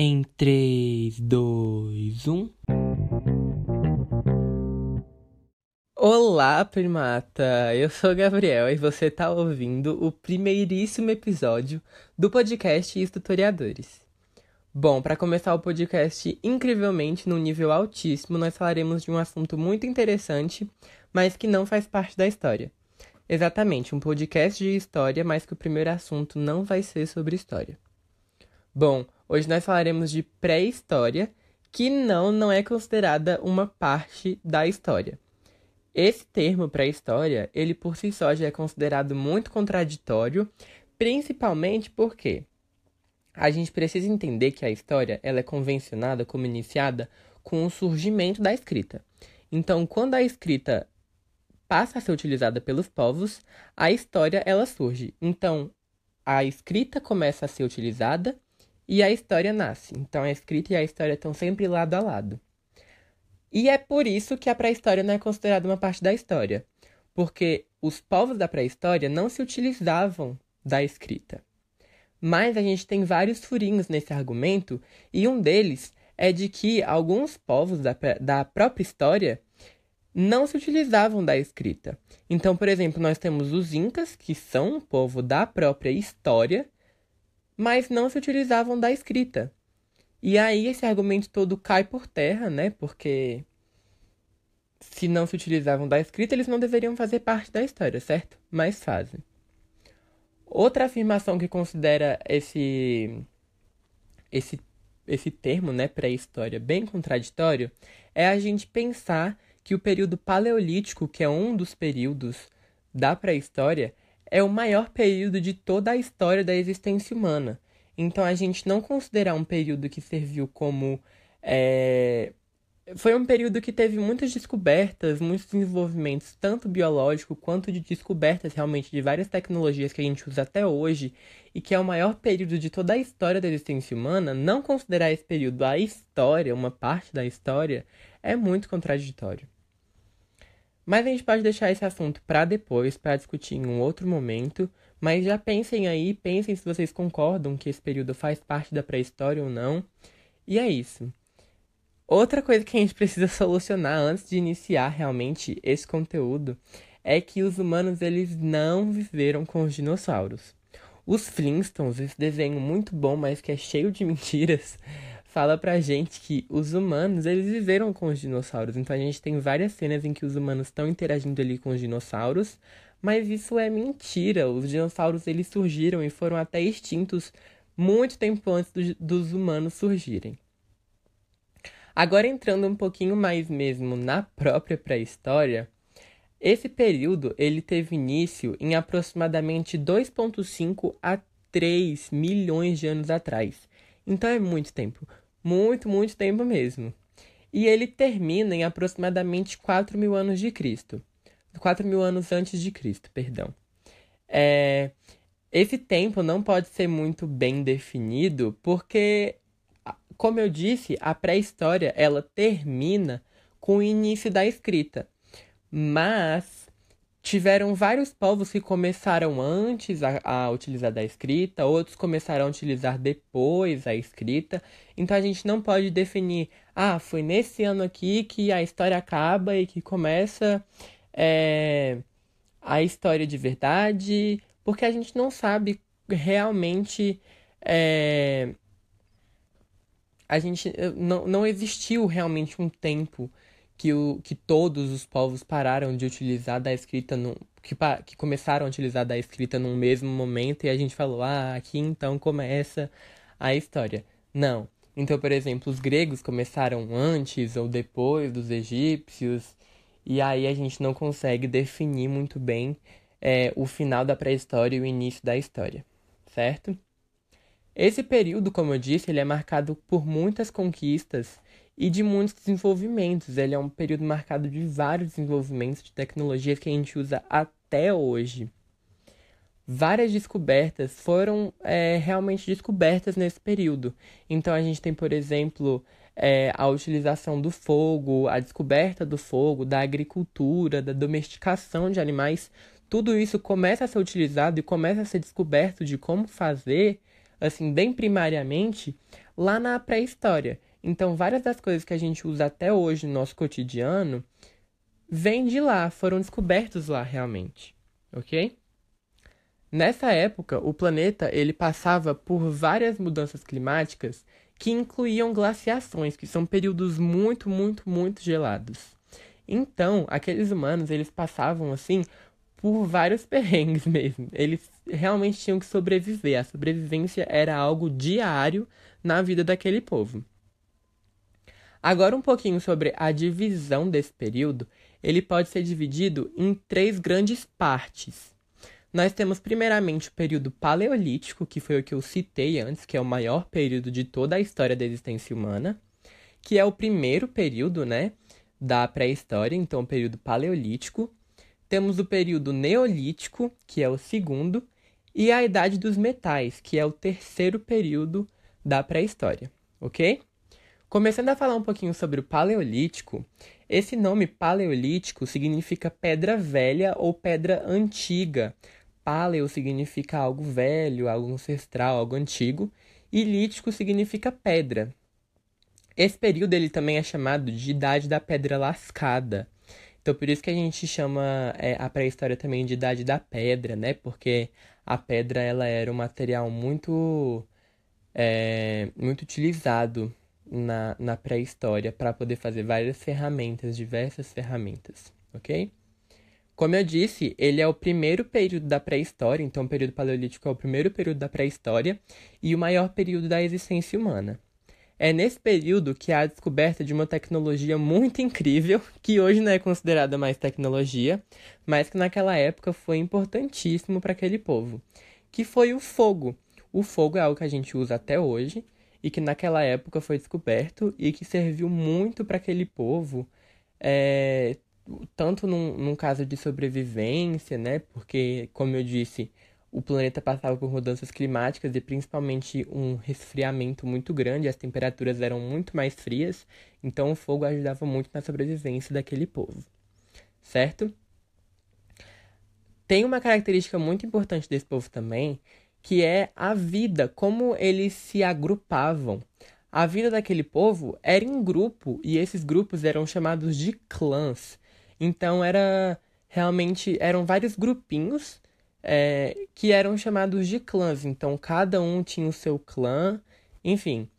Em 3, 2, 1. Olá, primata! Eu sou Gabriel e você está ouvindo o primeiríssimo episódio do podcast Tutoriadores. Bom, para começar o podcast incrivelmente num nível altíssimo, nós falaremos de um assunto muito interessante, mas que não faz parte da história. Exatamente, um podcast de história, mas que o primeiro assunto não vai ser sobre história. Bom, Hoje nós falaremos de pré-história, que não não é considerada uma parte da história. Esse termo pré-história, ele por si só já é considerado muito contraditório, principalmente porque a gente precisa entender que a história ela é convencionada como iniciada com o surgimento da escrita. Então, quando a escrita passa a ser utilizada pelos povos, a história ela surge. Então, a escrita começa a ser utilizada e a história nasce. Então a escrita e a história estão sempre lado a lado. E é por isso que a pré-história não é considerada uma parte da história, porque os povos da pré-história não se utilizavam da escrita. Mas a gente tem vários furinhos nesse argumento, e um deles é de que alguns povos da, da própria história não se utilizavam da escrita. Então, por exemplo, nós temos os Incas, que são um povo da própria história, mas não se utilizavam da escrita. E aí esse argumento todo cai por terra, né? Porque se não se utilizavam da escrita, eles não deveriam fazer parte da história, certo? Mas fazem. Outra afirmação que considera esse esse esse termo, né, pré-história, bem contraditório, é a gente pensar que o período paleolítico, que é um dos períodos da pré-história, é o maior período de toda a história da existência humana. Então a gente não considerar um período que serviu como. É... Foi um período que teve muitas descobertas, muitos desenvolvimentos, tanto biológico quanto de descobertas realmente de várias tecnologias que a gente usa até hoje, e que é o maior período de toda a história da existência humana, não considerar esse período a história, uma parte da história, é muito contraditório. Mas a gente pode deixar esse assunto para depois, para discutir em um outro momento. Mas já pensem aí, pensem se vocês concordam que esse período faz parte da pré-história ou não. E é isso. Outra coisa que a gente precisa solucionar antes de iniciar realmente esse conteúdo é que os humanos eles não viveram com os dinossauros. Os Flintstones, esse desenho muito bom, mas que é cheio de mentiras, fala pra gente que os humanos, eles viveram com os dinossauros. Então a gente tem várias cenas em que os humanos estão interagindo ali com os dinossauros, mas isso é mentira. Os dinossauros eles surgiram e foram até extintos muito tempo antes do, dos humanos surgirem. Agora entrando um pouquinho mais mesmo na própria pré-história, esse período ele teve início em aproximadamente 2.5 a 3 milhões de anos atrás. Então é muito tempo. Muito, muito tempo mesmo. E ele termina em aproximadamente 4 mil anos de Cristo. 4 mil anos antes de Cristo, perdão. É, esse tempo não pode ser muito bem definido, porque, como eu disse, a pré-história ela termina com o início da escrita. Mas Tiveram vários povos que começaram antes a, a, utilizar da escrita, outros começaram a utilizar depois a escrita. Então a gente não pode definir, ah, foi nesse ano aqui que a história acaba e que começa é, a história de verdade, porque a gente não sabe realmente. É, a gente não, não existiu realmente um tempo que, o, que todos os povos pararam de utilizar da escrita, no, que, que começaram a utilizar da escrita num mesmo momento e a gente falou, ah, aqui então começa a história. Não. Então, por exemplo, os gregos começaram antes ou depois dos egípcios, e aí a gente não consegue definir muito bem é, o final da pré-história e o início da história, certo? Esse período, como eu disse, ele é marcado por muitas conquistas e de muitos desenvolvimentos. Ele é um período marcado de vários desenvolvimentos de tecnologias que a gente usa até hoje. Várias descobertas foram é, realmente descobertas nesse período. Então a gente tem, por exemplo, é, a utilização do fogo, a descoberta do fogo, da agricultura, da domesticação de animais. Tudo isso começa a ser utilizado e começa a ser descoberto de como fazer, assim, bem primariamente, lá na pré-história. Então, várias das coisas que a gente usa até hoje no nosso cotidiano vêm de lá, foram descobertos lá realmente, ok? Nessa época, o planeta ele passava por várias mudanças climáticas que incluíam glaciações, que são períodos muito, muito, muito gelados. Então, aqueles humanos, eles passavam assim por vários perrengues mesmo. Eles realmente tinham que sobreviver. A sobrevivência era algo diário na vida daquele povo. Agora um pouquinho sobre a divisão desse período. Ele pode ser dividido em três grandes partes. Nós temos primeiramente o período paleolítico, que foi o que eu citei antes, que é o maior período de toda a história da existência humana, que é o primeiro período, né, da pré-história, então o período paleolítico. Temos o período neolítico, que é o segundo, e a idade dos metais, que é o terceiro período da pré-história, OK? Começando a falar um pouquinho sobre o paleolítico, esse nome paleolítico significa pedra velha ou pedra antiga, Paleo significa algo velho, algo ancestral, algo antigo, e lítico significa pedra. Esse período ele também é chamado de Idade da Pedra Lascada. Então por isso que a gente chama é, a pré-história também de Idade da Pedra, né? Porque a pedra ela era um material muito é, muito utilizado na, na pré-história para poder fazer várias ferramentas, diversas ferramentas, ok? Como eu disse, ele é o primeiro período da pré-história, então o período paleolítico é o primeiro período da pré-história e o maior período da existência humana. É nesse período que há a descoberta de uma tecnologia muito incrível, que hoje não é considerada mais tecnologia, mas que naquela época foi importantíssimo para aquele povo, que foi o fogo. O fogo é algo que a gente usa até hoje e que naquela época foi descoberto e que serviu muito para aquele povo é, tanto num, num caso de sobrevivência, né? Porque, como eu disse, o planeta passava por mudanças climáticas e principalmente um resfriamento muito grande, as temperaturas eram muito mais frias, então o fogo ajudava muito na sobrevivência daquele povo, certo? Tem uma característica muito importante desse povo também, que é a vida, como eles se agrupavam. A vida daquele povo era em grupo e esses grupos eram chamados de clãs. Então era realmente eram vários grupinhos é, que eram chamados de clãs. Então cada um tinha o seu clã, enfim.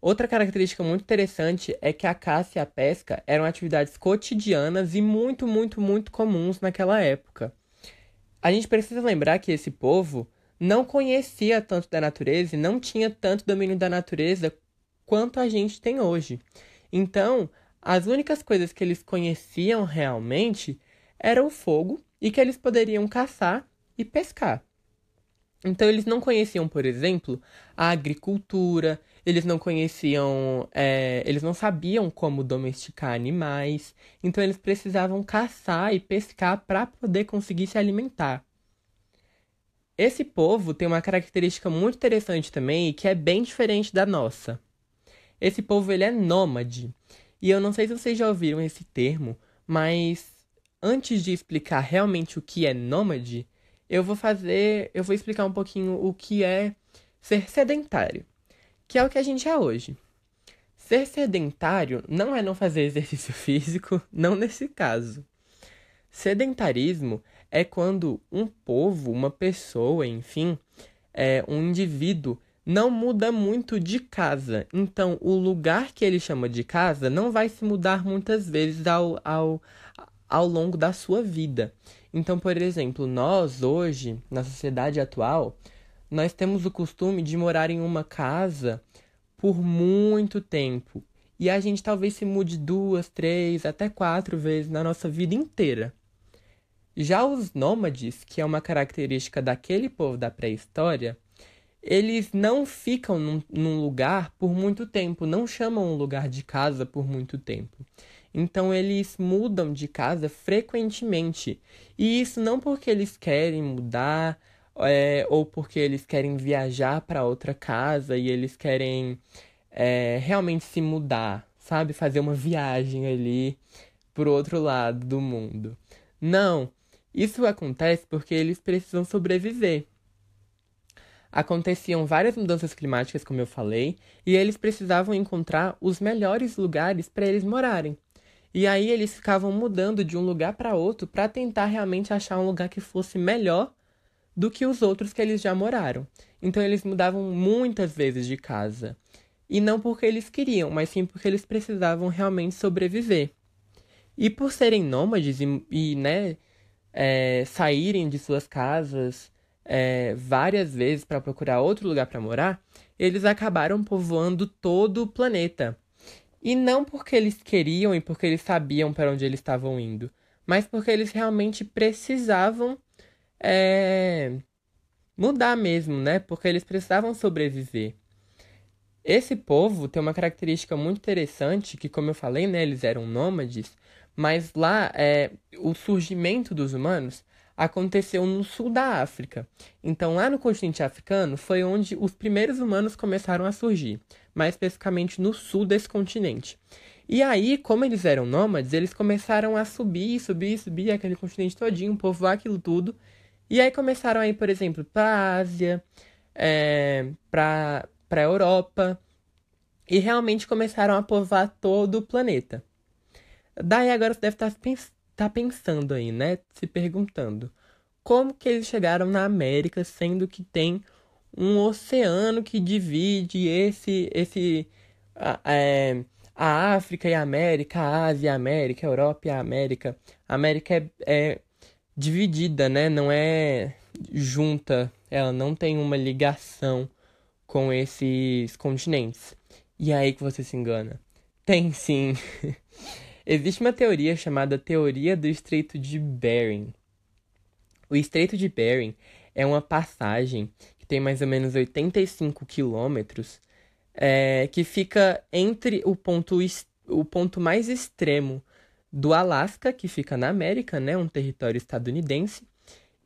Outra característica muito interessante é que a caça e a pesca eram atividades cotidianas e muito, muito, muito comuns naquela época. A gente precisa lembrar que esse povo não conhecia tanto da natureza e não tinha tanto domínio da natureza quanto a gente tem hoje. Então, as únicas coisas que eles conheciam realmente era o fogo e que eles poderiam caçar e pescar. Então eles não conheciam, por exemplo, a agricultura, eles não conheciam, é, eles não sabiam como domesticar animais, então eles precisavam caçar e pescar para poder conseguir se alimentar. Esse povo tem uma característica muito interessante também, que é bem diferente da nossa. Esse povo ele é nômade. E eu não sei se vocês já ouviram esse termo, mas antes de explicar realmente o que é nômade, eu vou fazer, eu vou explicar um pouquinho o que é ser sedentário, que é o que a gente é hoje. Ser sedentário não é não fazer exercício físico, não nesse caso. Sedentarismo é quando um povo, uma pessoa, enfim, é um indivíduo não muda muito de casa. Então, o lugar que ele chama de casa não vai se mudar muitas vezes ao, ao, ao longo da sua vida. Então, por exemplo, nós hoje, na sociedade atual, nós temos o costume de morar em uma casa por muito tempo. E a gente talvez se mude duas, três, até quatro vezes na nossa vida inteira. Já os nômades, que é uma característica daquele povo da pré-história, eles não ficam num, num, lugar por muito tempo, não chamam um lugar de casa por muito tempo. Então eles mudam de casa frequentemente. E isso não porque eles querem mudar é, ou porque eles querem viajar para outra casa e eles querem é, realmente se mudar, sabe? Fazer uma viagem ali pro outro lado do mundo. Não, isso acontece porque eles precisam sobreviver. aconteciam várias mudanças climáticas, como eu falei, e eles precisavam encontrar os melhores lugares para eles morarem. E aí eles ficavam mudando de um lugar para outro para tentar realmente achar um lugar que fosse melhor do que os outros que eles já moraram. Então eles mudavam muitas vezes de casa. E não porque eles queriam, mas sim porque eles precisavam realmente sobreviver. E por serem nômades e, e né, é, saírem de suas casas é, várias vezes para procurar outro lugar para morar, eles acabaram povoando todo o planeta. E não porque eles queriam e porque eles sabiam para onde eles estavam indo, mas porque eles realmente precisavam é, mudar mesmo, né? Porque eles precisavam sobreviver. Esse povo tem uma característica muito interessante, que como eu falei, né, eles eram nômades, mas lá é, o surgimento dos humanos aconteceu no sul da África. Então, lá no continente africano foi onde os primeiros humanos começaram a surgir, mais especificamente no sul desse continente. E aí, como eles eram nômades, eles começaram a subir, subir, subir aquele continente todinho, povoar aquilo tudo. E aí começaram a ir, por exemplo, para a Ásia, é, para a Europa, e realmente começaram a povoar todo o planeta. Daí agora você deve estar tá tá pensando aí, né? Se perguntando como que eles chegaram na América, sendo que tem um oceano que divide esse esse a, é, a África e a América, a Ásia e a América, a Europa e a América. A América é, é dividida, né? Não é junta, ela não tem uma ligação com esses continentes. E é aí que você se engana. Tem sim. Existe uma teoria chamada Teoria do Estreito de Bering. O Estreito de Bering é uma passagem que tem mais ou menos 85 quilômetros, é, que fica entre o ponto, o ponto mais extremo do Alasca, que fica na América, né, um território estadunidense,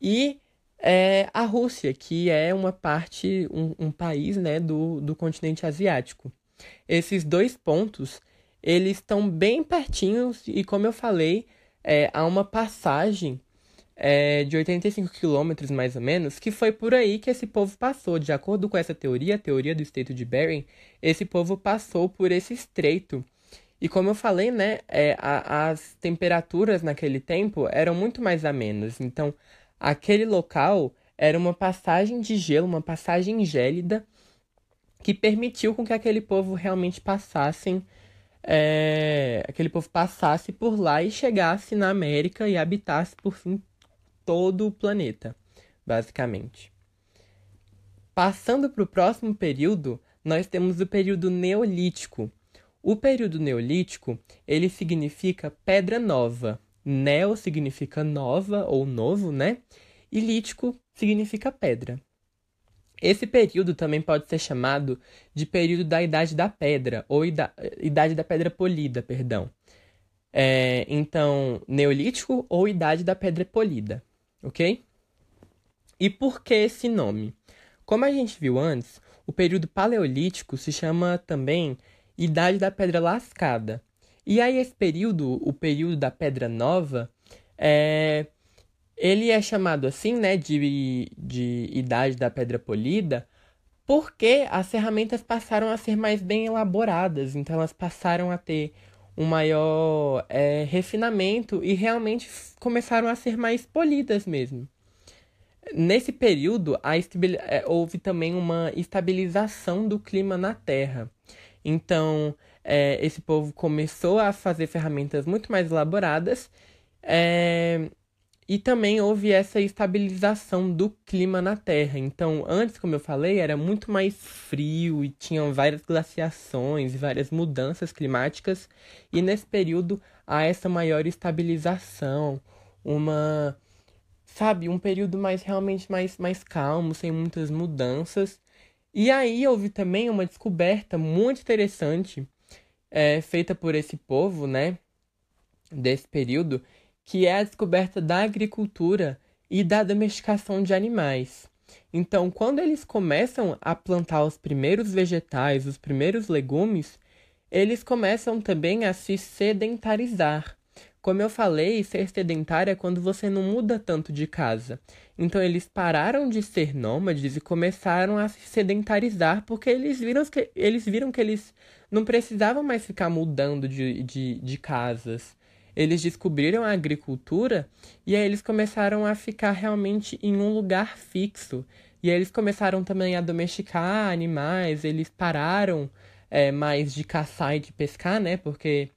e é, a Rússia, que é uma parte, um, um país né, do, do continente asiático. Esses dois pontos eles estão bem pertinhos e, como eu falei, é, há uma passagem é, de 85 quilômetros, mais ou menos, que foi por aí que esse povo passou. De acordo com essa teoria, a teoria do estreito de Bering, esse povo passou por esse estreito. E como eu falei, né, é, a, as temperaturas naquele tempo eram muito mais amenas. Então, aquele local era uma passagem de gelo, uma passagem gélida, que permitiu com que aquele povo realmente passassem é, aquele povo passasse por lá e chegasse na América e habitasse por fim todo o planeta, basicamente. Passando para o próximo período, nós temos o período neolítico. O período neolítico, ele significa pedra nova. Neo significa nova ou novo, né? E lítico significa pedra. Esse período também pode ser chamado de período da Idade da Pedra, ou ida Idade da Pedra Polida, perdão. É, então, Neolítico ou Idade da Pedra Polida, ok? E por que esse nome? Como a gente viu antes, o período Paleolítico se chama também Idade da Pedra Lascada. E aí esse período, o período da Pedra Nova, é, ele é chamado assim, né, de, de Idade da Pedra Polida, porque as ferramentas passaram a ser mais bem elaboradas, então elas passaram a ter um maior é, refinamento e realmente começaram a ser mais polidas mesmo. Nesse período, é, houve também uma estabilização do clima na Terra. Então, é, esse povo começou a fazer ferramentas muito mais elaboradas é, e também houve essa estabilização do clima na Terra. Então, antes, como eu falei, era muito mais frio e tinham várias glaciações e várias mudanças climáticas. E nesse período há essa maior estabilização, uma sabe, um período mais realmente mais mais calmo, sem muitas mudanças. E aí houve também uma descoberta muito interessante é, feita por esse povo, né, desse período, que é a descoberta da agricultura e da domesticação de animais. Então, quando eles começam a plantar os primeiros vegetais, os primeiros legumes, eles começam também a se sedentarizar. Como eu falei, ser sedentário é quando você não muda tanto de casa. Então eles pararam de ser nômades e começaram a se sedentarizar porque eles viram que eles, viram que eles não precisavam mais ficar mudando de, de, de casas. Eles descobriram a agricultura e aí eles começaram a ficar realmente em um lugar fixo. E aí eles começaram também a domesticar animais, eles pararam é, mais de caçar e de pescar, né? Porque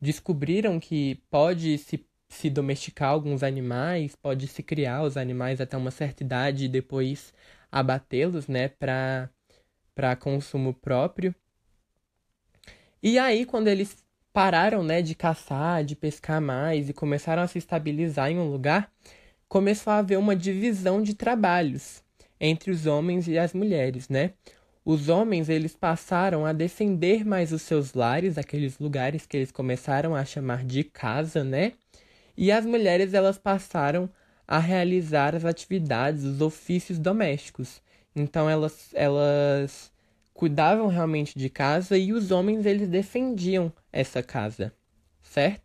descobriram que pode se, se domesticar alguns animais, pode se criar os animais até uma certa idade e depois abatê-los, né, para para consumo próprio. E aí, quando eles pararam, né, de caçar, de pescar mais e começaram a se estabilizar em um lugar, começou a haver uma divisão de trabalhos entre os homens e as mulheres, né? Os homens, eles passaram a defender mais os seus lares, aqueles lugares que eles começaram a chamar de casa, né? E as mulheres, elas passaram a realizar as atividades, os ofícios domésticos. Então, elas, elas cuidavam realmente de casa e os homens, eles defendiam essa casa, certo?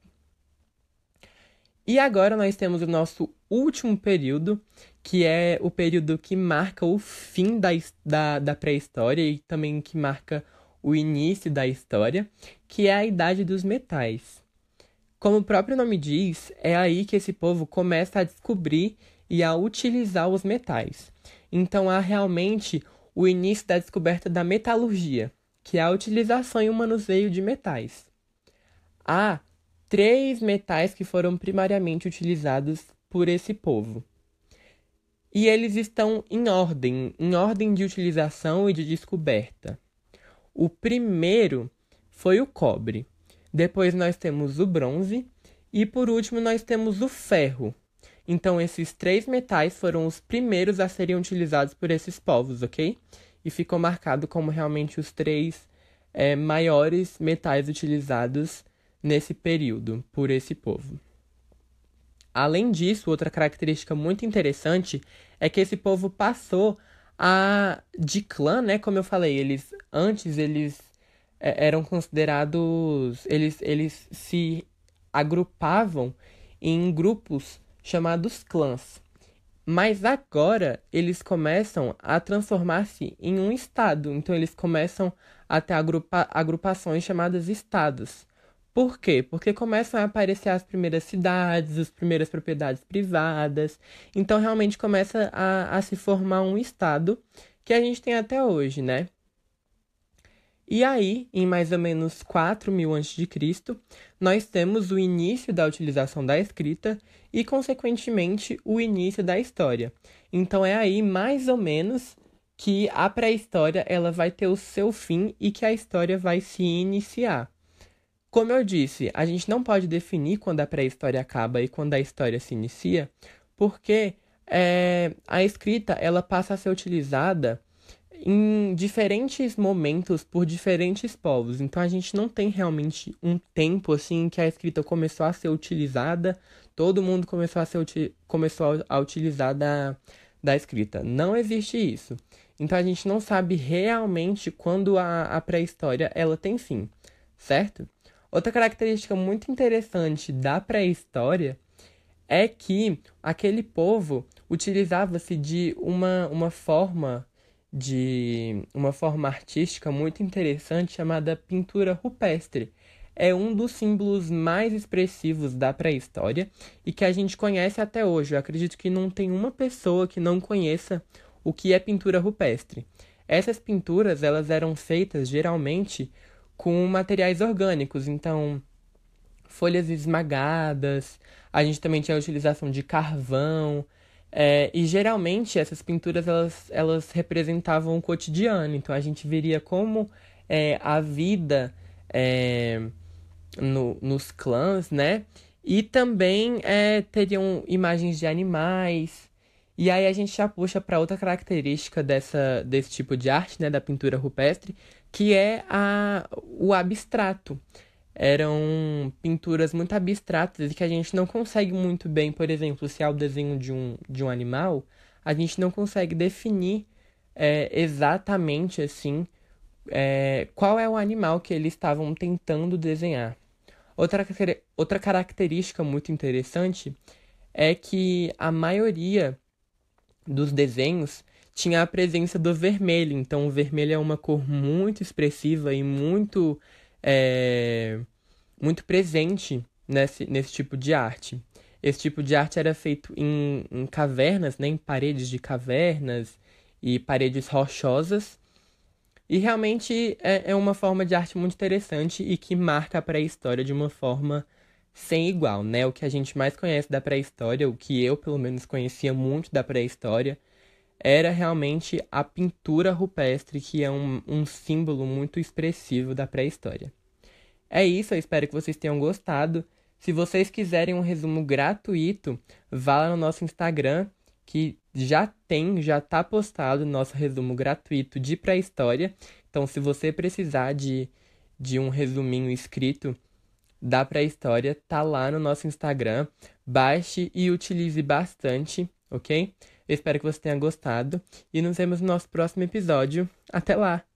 E agora nós temos o nosso último período, que é o período que marca o fim da, da, da pré-história e também que marca o início da história, que é a Idade dos Metais. Como o próprio nome diz, é aí que esse povo começa a descobrir e a utilizar os metais. Então há realmente o início da descoberta da metalurgia, que é a utilização e o manuseio de metais. Há três metais que foram primariamente utilizados por esse povo. E eles estão em ordem, em ordem de utilização e de descoberta. O primeiro foi o cobre. Depois nós temos o bronze e por último nós temos o ferro. Então esses três metais foram os primeiros a serem utilizados por esses povos, ok? E ficou marcado como realmente os três é, maiores metais utilizados nesse período por esse povo. Além disso, outra característica muito interessante é que esse povo passou a de clã, né? Como eu falei, eles antes eles é, eram considerados, eles eles se agrupavam em grupos chamados clãs. Mas agora eles começam a transformar-se em um estado. Então eles começam a ter agrupa agrupações chamadas estados. Por quê? Porque começam a aparecer as primeiras cidades, as primeiras propriedades privadas. Então, realmente começa a, a se formar um estado que a gente tem até hoje, né? E aí, em mais ou menos 4 mil a.C., nós temos o início da utilização da escrita e, consequentemente, o início da história. Então, é aí, mais ou menos, que a pré-história ela vai ter o seu fim e que a história vai se iniciar. Como eu disse, a gente não pode definir quando a pré-história acaba e quando a história se inicia, porque é, a escrita ela passa a ser utilizada em diferentes momentos por diferentes povos. Então a gente não tem realmente um tempo assim que a escrita começou a ser utilizada, todo mundo começou a ser começou a utilizar da, da escrita. Não existe isso. Então a gente não sabe realmente quando a, a pré-história ela tem fim, certo? Outra característica muito interessante da pré-história é que aquele povo utilizava-se de uma, uma forma de uma forma artística muito interessante chamada pintura rupestre. É um dos símbolos mais expressivos da pré-história e que a gente conhece até hoje. Eu acredito que não tem uma pessoa que não conheça o que é pintura rupestre. Essas pinturas elas eram feitas geralmente com materiais orgânicos, então folhas esmagadas, a gente também tinha a utilização de carvão, é, e geralmente essas pinturas elas, elas representavam o cotidiano, então a gente veria como é, a vida é, no, nos clãs, né? E também é, teriam imagens de animais. E aí a gente já puxa para outra característica dessa, desse tipo de arte, né, da pintura rupestre, que é a, o abstrato. Eram pinturas muito abstratas e que a gente não consegue muito bem, por exemplo, se é o desenho de um, de um animal, a gente não consegue definir é, exatamente assim é, qual é o animal que eles estavam tentando desenhar. Outra, outra característica muito interessante é que a maioria dos desenhos tinha a presença do vermelho. Então, o vermelho é uma cor muito expressiva e muito, é, muito presente nesse, nesse tipo de arte. Esse tipo de arte era feito em, em cavernas, né, em paredes de cavernas e paredes rochosas. E realmente é, é uma forma de arte muito interessante e que marca a pré-história de uma forma sem igual, né? O que a gente mais conhece da pré-história, o que eu pelo menos conhecia muito da pré-história, era realmente a pintura rupestre, que é um, um símbolo muito expressivo da pré-história. É isso, eu espero que vocês tenham gostado. Se vocês quiserem um resumo gratuito, vá lá no nosso Instagram, que já tem, já está postado nosso resumo gratuito de pré-história. Então, se você precisar de, de um resuminho escrito da pré-história, tá lá no nosso Instagram. Baixe e utilize bastante, ok? Eu espero que você tenha gostado e nos vemos no nosso próximo episódio. Até lá!